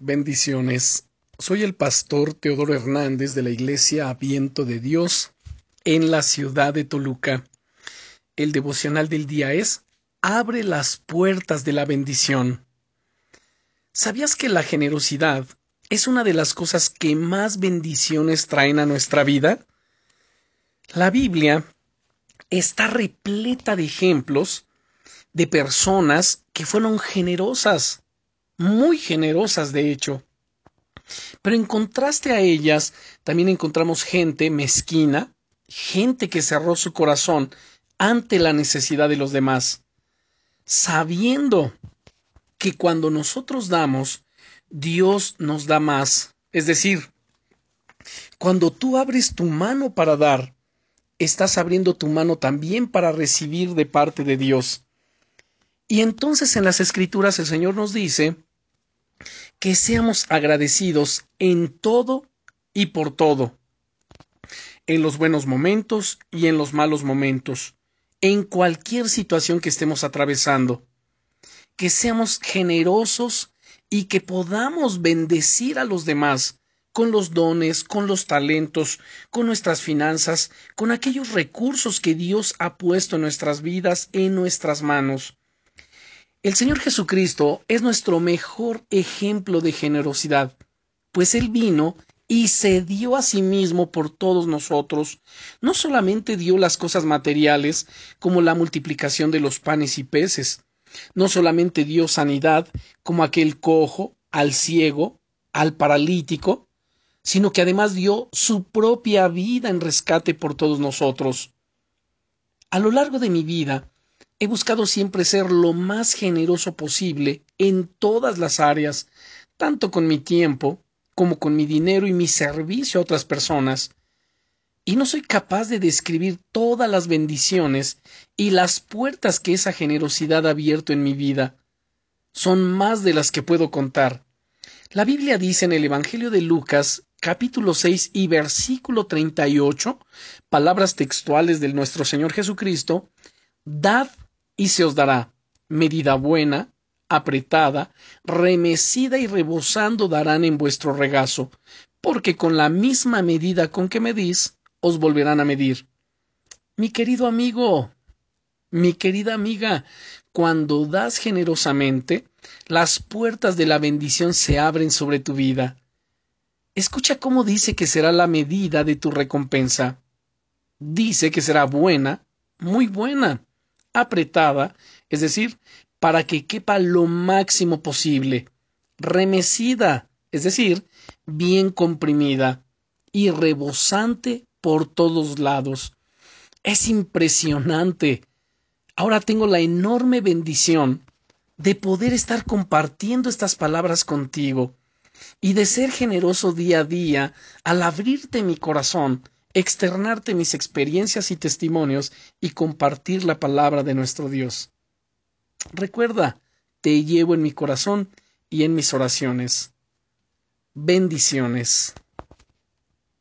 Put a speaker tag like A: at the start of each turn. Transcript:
A: Bendiciones. Soy el pastor Teodoro Hernández de la Iglesia Aviento de Dios en la ciudad de Toluca. El devocional del día es Abre las puertas de la bendición. ¿Sabías que la generosidad es una de las cosas que más bendiciones traen a nuestra vida? La Biblia está repleta de ejemplos de personas que fueron generosas muy generosas de hecho. Pero en contraste a ellas, también encontramos gente mezquina, gente que cerró su corazón ante la necesidad de los demás, sabiendo que cuando nosotros damos, Dios nos da más. Es decir, cuando tú abres tu mano para dar, estás abriendo tu mano también para recibir de parte de Dios. Y entonces en las Escrituras el Señor nos dice que seamos agradecidos en todo y por todo, en los buenos momentos y en los malos momentos, en cualquier situación que estemos atravesando, que seamos generosos y que podamos bendecir a los demás con los dones, con los talentos, con nuestras finanzas, con aquellos recursos que Dios ha puesto en nuestras vidas, en nuestras manos. El Señor Jesucristo es nuestro mejor ejemplo de generosidad, pues Él vino y se dio a sí mismo por todos nosotros, no solamente dio las cosas materiales como la multiplicación de los panes y peces, no solamente dio sanidad como aquel cojo, al ciego, al paralítico, sino que además dio su propia vida en rescate por todos nosotros. A lo largo de mi vida He buscado siempre ser lo más generoso posible en todas las áreas, tanto con mi tiempo como con mi dinero y mi servicio a otras personas. Y no soy capaz de describir todas las bendiciones y las puertas que esa generosidad ha abierto en mi vida. Son más de las que puedo contar. La Biblia dice en el Evangelio de Lucas, capítulo 6 y versículo 38, palabras textuales de nuestro Señor Jesucristo, Dad y se os dará medida buena, apretada, remecida y rebosando darán en vuestro regazo, porque con la misma medida con que medís, os volverán a medir. Mi querido amigo, mi querida amiga, cuando das generosamente, las puertas de la bendición se abren sobre tu vida. Escucha cómo dice que será la medida de tu recompensa. Dice que será buena, muy buena apretada, es decir, para que quepa lo máximo posible, remecida, es decir, bien comprimida y rebosante por todos lados. Es impresionante. Ahora tengo la enorme bendición de poder estar compartiendo estas palabras contigo y de ser generoso día a día al abrirte mi corazón externarte mis experiencias y testimonios y compartir la palabra de nuestro Dios. Recuerda, te llevo en mi corazón y en mis oraciones. Bendiciones.